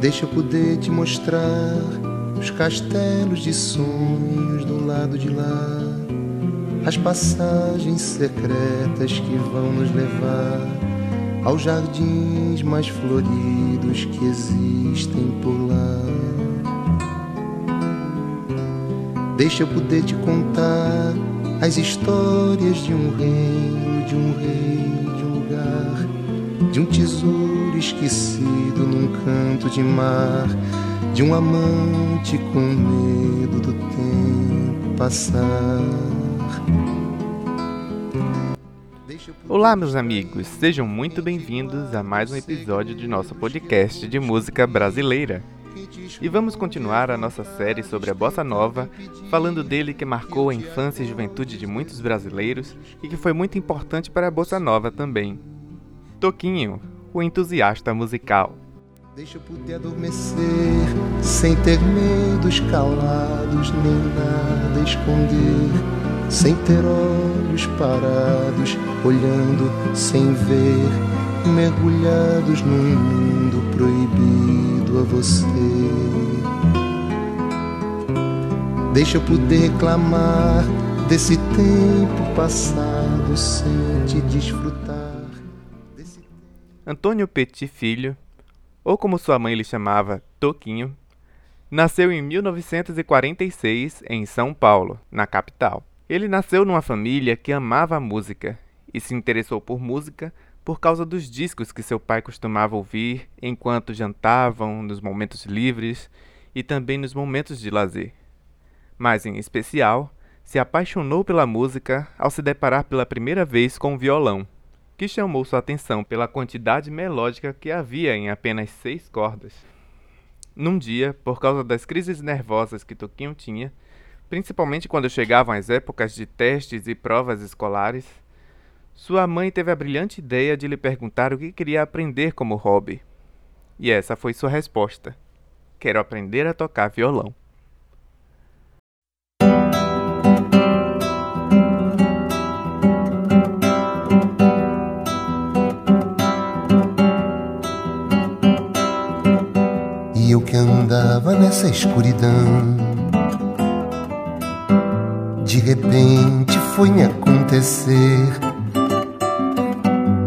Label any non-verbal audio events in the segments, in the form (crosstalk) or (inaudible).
Deixa eu poder te mostrar os castelos de sonhos do lado de lá, as passagens secretas que vão nos levar aos jardins mais floridos que existem por lá. Deixa eu poder te contar as histórias de um reino, de um rei, de um lugar, de um tesouro esquecido num canto de mar, de um amante com medo do tempo passar. Olá, meus amigos, sejam muito bem-vindos a mais um episódio de nosso podcast de música brasileira. E vamos continuar a nossa série sobre a bossa nova, falando dele que marcou a infância e juventude de muitos brasileiros e que foi muito importante para a bossa nova também. Toquinho, o entusiasta musical. Deixa eu poder adormecer sem ter medos calados nem nada esconder, sem ter olhos parados olhando sem ver, mergulhados num mundo proibido a você. Deixa eu poder reclamar desse tempo passado sem te desfrutar. Antônio Petit Filho, ou como sua mãe lhe chamava, Toquinho, nasceu em 1946 em São Paulo, na capital. Ele nasceu numa família que amava a música e se interessou por música por causa dos discos que seu pai costumava ouvir enquanto jantavam, nos momentos livres e também nos momentos de lazer. Mas, em especial, se apaixonou pela música ao se deparar pela primeira vez com o violão, que chamou sua atenção pela quantidade melódica que havia em apenas seis cordas. Num dia, por causa das crises nervosas que Toquinho tinha, principalmente quando chegavam as épocas de testes e provas escolares, sua mãe teve a brilhante ideia de lhe perguntar o que queria aprender como hobby. E essa foi sua resposta: Quero aprender a tocar violão. Andava nessa escuridão, de repente foi me acontecer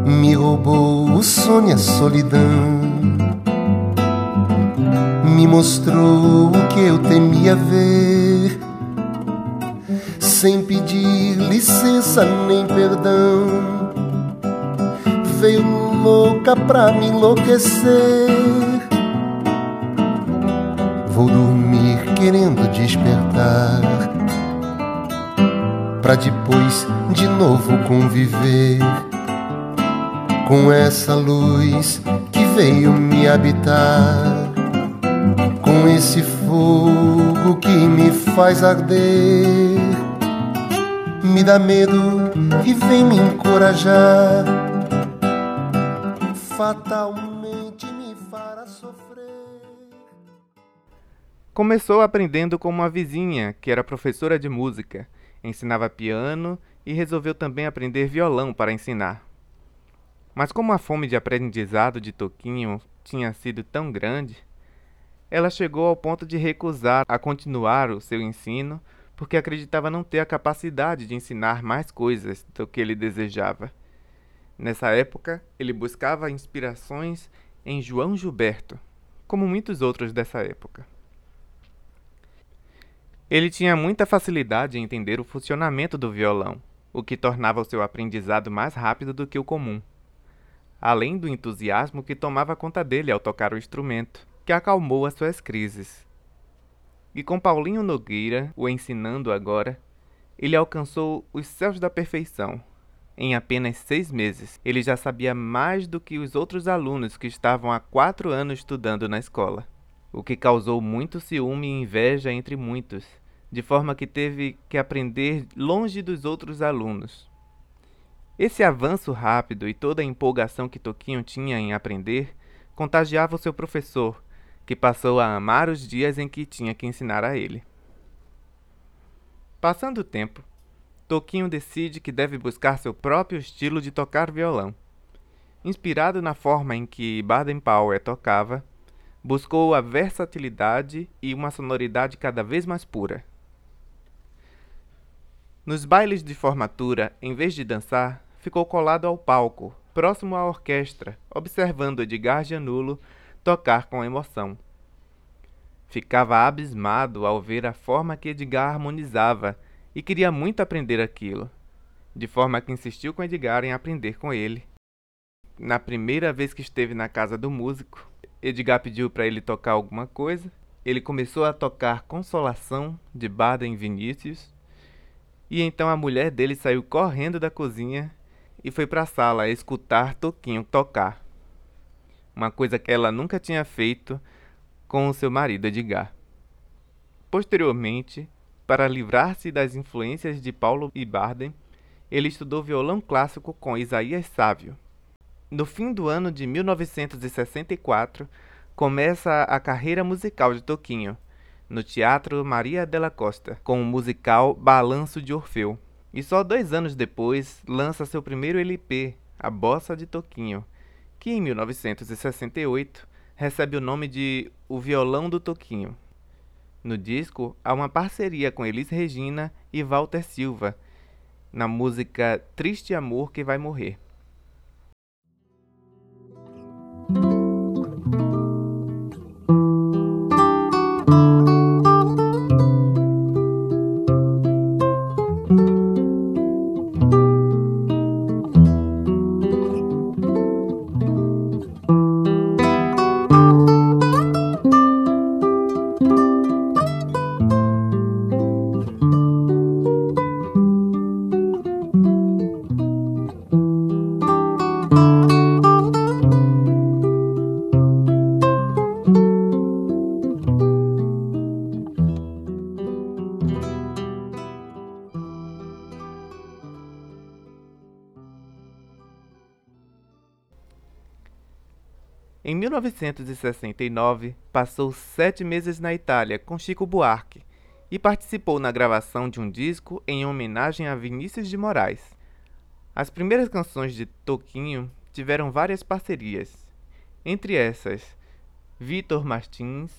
me roubou o sonho e a solidão. Me mostrou o que eu temia ver, sem pedir licença nem perdão. Veio louca pra me enlouquecer. Vou dormir querendo despertar, pra depois de novo conviver com essa luz que veio me habitar, com esse fogo que me faz arder, me dá medo e vem me encorajar, fatalmente Começou aprendendo com uma vizinha que era professora de música, ensinava piano e resolveu também aprender violão para ensinar. Mas como a fome de aprendizado de Toquinho tinha sido tão grande, ela chegou ao ponto de recusar a continuar o seu ensino porque acreditava não ter a capacidade de ensinar mais coisas do que ele desejava. Nessa época, ele buscava inspirações em João Gilberto, como muitos outros dessa época. Ele tinha muita facilidade em entender o funcionamento do violão, o que tornava o seu aprendizado mais rápido do que o comum além do entusiasmo que tomava conta dele ao tocar o instrumento, que acalmou as suas crises. E com Paulinho Nogueira o ensinando agora, ele alcançou os céus da perfeição. Em apenas seis meses, ele já sabia mais do que os outros alunos que estavam há quatro anos estudando na escola, o que causou muito ciúme e inveja entre muitos, de forma que teve que aprender longe dos outros alunos. Esse avanço rápido e toda a empolgação que Toquinho tinha em aprender contagiava o seu professor, que passou a amar os dias em que tinha que ensinar a ele. Passando o tempo, Toquinho decide que deve buscar seu próprio estilo de tocar violão. Inspirado na forma em que Baden Powell tocava, Buscou a versatilidade e uma sonoridade cada vez mais pura. Nos bailes de formatura, em vez de dançar, ficou colado ao palco, próximo à orquestra, observando Edgar Gianulo tocar com emoção. Ficava abismado ao ver a forma que Edgar harmonizava e queria muito aprender aquilo, de forma que insistiu com Edgar em aprender com ele. Na primeira vez que esteve na casa do músico, Edgar pediu para ele tocar alguma coisa. Ele começou a tocar Consolação de Baden Vinícius e então a mulher dele saiu correndo da cozinha e foi para a sala escutar Toquinho tocar. Uma coisa que ela nunca tinha feito com o seu marido Edgar. Posteriormente, para livrar-se das influências de Paulo e Barden, ele estudou violão clássico com Isaías Sávio. No fim do ano de 1964, começa a carreira musical de Toquinho, no Teatro Maria della Costa, com o musical Balanço de Orfeu. E só dois anos depois lança seu primeiro LP, A Bossa de Toquinho, que em 1968 recebe o nome de O Violão do Toquinho. No disco há uma parceria com Elis Regina e Walter Silva, na música Triste Amor que Vai Morrer. 1969, passou sete meses na Itália com Chico Buarque e participou na gravação de um disco em homenagem a Vinícius de Moraes. As primeiras canções de Toquinho tiveram várias parcerias, entre essas Vitor Martins,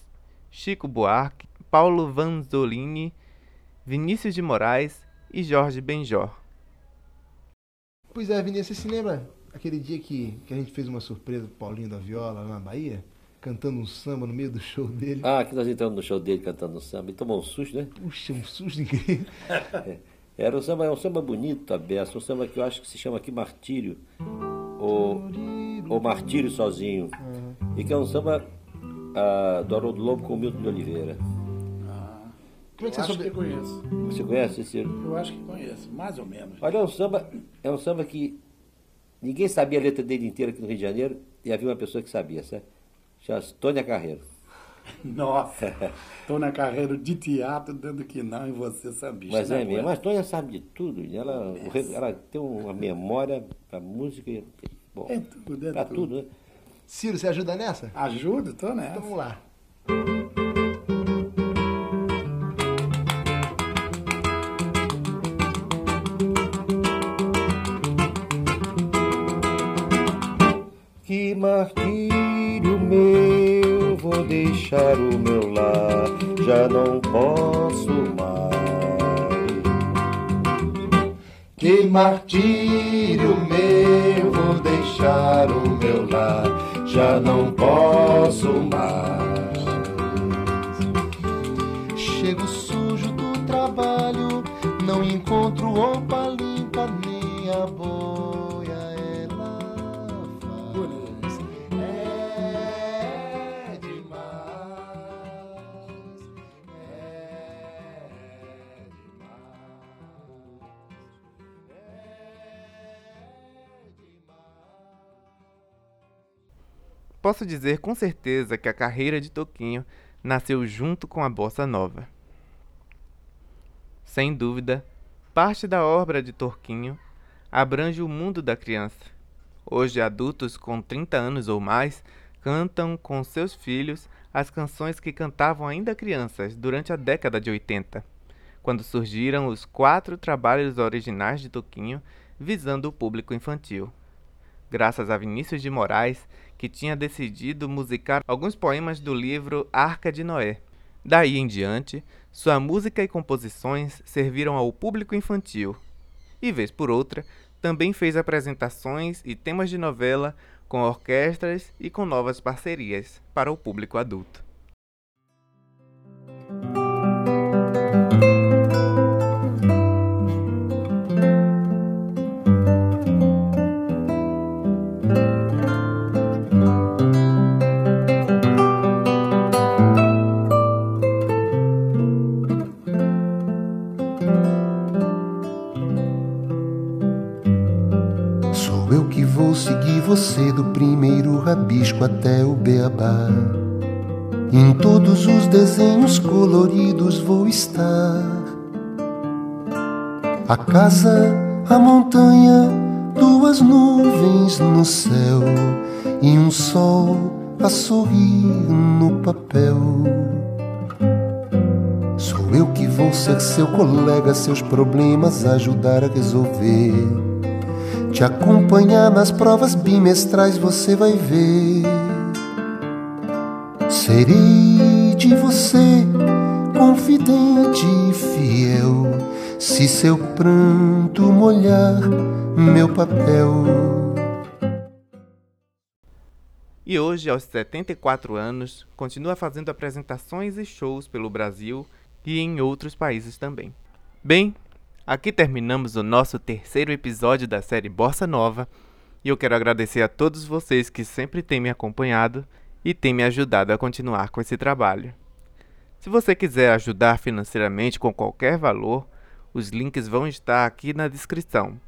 Chico Buarque, Paulo Vanzolini, Vinícius de Moraes e Jorge Benjor. Pois é, Vinícius, se lembra aquele dia que, que a gente fez uma surpresa pro Paulinho da Viola lá na Bahia, cantando um samba no meio do show dele. Ah, que nós entramos no show dele cantando um samba e tomou um susto, né? Puxa, um susto incrível. É, era um samba, é um samba bonito, aberto, um samba que eu acho que se chama aqui Martírio, ou, ou Martírio Sozinho, uhum. e que é um samba ah, do Haroldo Lobo com o Milton de Oliveira. Ah, Como é que você acho soube... que conheço. Você conhece, Ciro? Eu acho que conheço, mais ou menos. Olha, é um samba, é um samba que Ninguém sabia a letra dele inteira aqui no Rio de Janeiro e havia uma pessoa que sabia, certo? Chama-se Tônia Carreiro. (laughs) Nossa, Tônia Carreiro de teatro, dando que não, e você sabia. Mas é mesmo, mas Tônia sabe de tudo. Ela, ela tem uma memória para música. Bom, é tudo, é pra tudo. tudo né? Ciro, você ajuda nessa? Ajudo, tô nessa. Então vamos lá. Martírio meu, vou deixar o meu lar, já não posso mais. Que martírio meu, vou deixar o meu lar, já não posso mais. Chego sujo do trabalho, não encontro roupa limpa nem a boa. Posso dizer com certeza que a carreira de Toquinho nasceu junto com a bossa nova. Sem dúvida, parte da obra de Toquinho abrange o mundo da criança. Hoje, adultos com 30 anos ou mais cantam com seus filhos as canções que cantavam ainda crianças durante a década de 80, quando surgiram os quatro trabalhos originais de Toquinho visando o público infantil. Graças a Vinícius de Moraes, que tinha decidido musicar alguns poemas do livro Arca de Noé. Daí em diante, sua música e composições serviram ao público infantil. E, vez por outra, também fez apresentações e temas de novela com orquestras e com novas parcerias para o público adulto. Você do primeiro rabisco até o beabá. Em todos os desenhos coloridos vou estar. A casa, a montanha, duas nuvens no céu e um sol a sorrir no papel. Sou eu que vou ser seu colega, seus problemas ajudar a resolver. Te acompanhar nas provas bimestrais você vai ver. Serei de você confidente e fiel, se seu pranto molhar meu papel. E hoje, aos 74 anos, continua fazendo apresentações e shows pelo Brasil e em outros países também. Bem, Aqui terminamos o nosso terceiro episódio da série Bossa Nova e eu quero agradecer a todos vocês que sempre têm me acompanhado e têm me ajudado a continuar com esse trabalho. Se você quiser ajudar financeiramente com qualquer valor, os links vão estar aqui na descrição.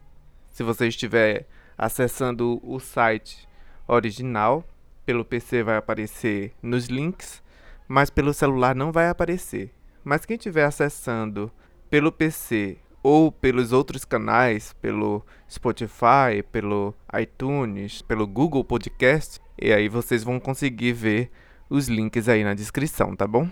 Se você estiver acessando o site original, pelo PC vai aparecer nos links, mas pelo celular não vai aparecer. Mas quem estiver acessando pelo PC ou pelos outros canais, pelo Spotify, pelo iTunes, pelo Google Podcast, e aí vocês vão conseguir ver os links aí na descrição, tá bom?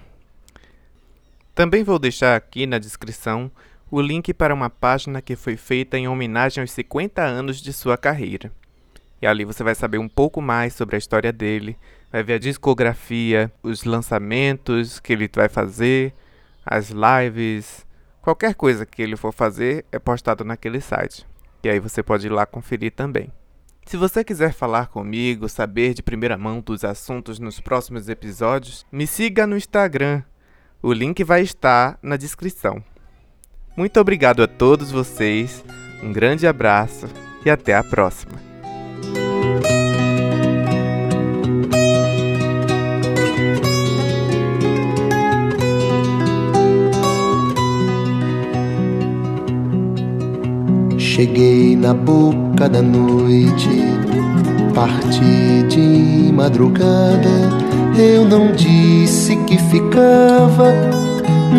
Também vou deixar aqui na descrição o link para uma página que foi feita em homenagem aos 50 anos de sua carreira. E ali você vai saber um pouco mais sobre a história dele, vai ver a discografia, os lançamentos que ele vai fazer, as lives, Qualquer coisa que ele for fazer é postado naquele site. E aí você pode ir lá conferir também. Se você quiser falar comigo, saber de primeira mão dos assuntos nos próximos episódios, me siga no Instagram. O link vai estar na descrição. Muito obrigado a todos vocês, um grande abraço e até a próxima. Cheguei na boca da noite, parti de madrugada. Eu não disse que ficava,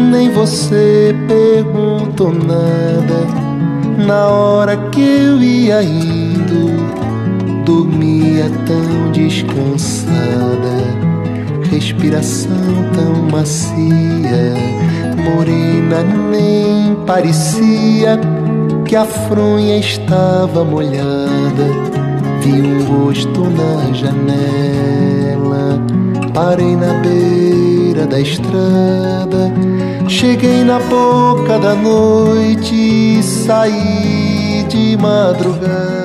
nem você perguntou nada. Na hora que eu ia indo, dormia tão descansada, respiração tão macia, morena nem parecia que a fronha estava molhada. Vi um rosto na janela. Parei na beira da estrada. Cheguei na boca da noite e saí de madrugada.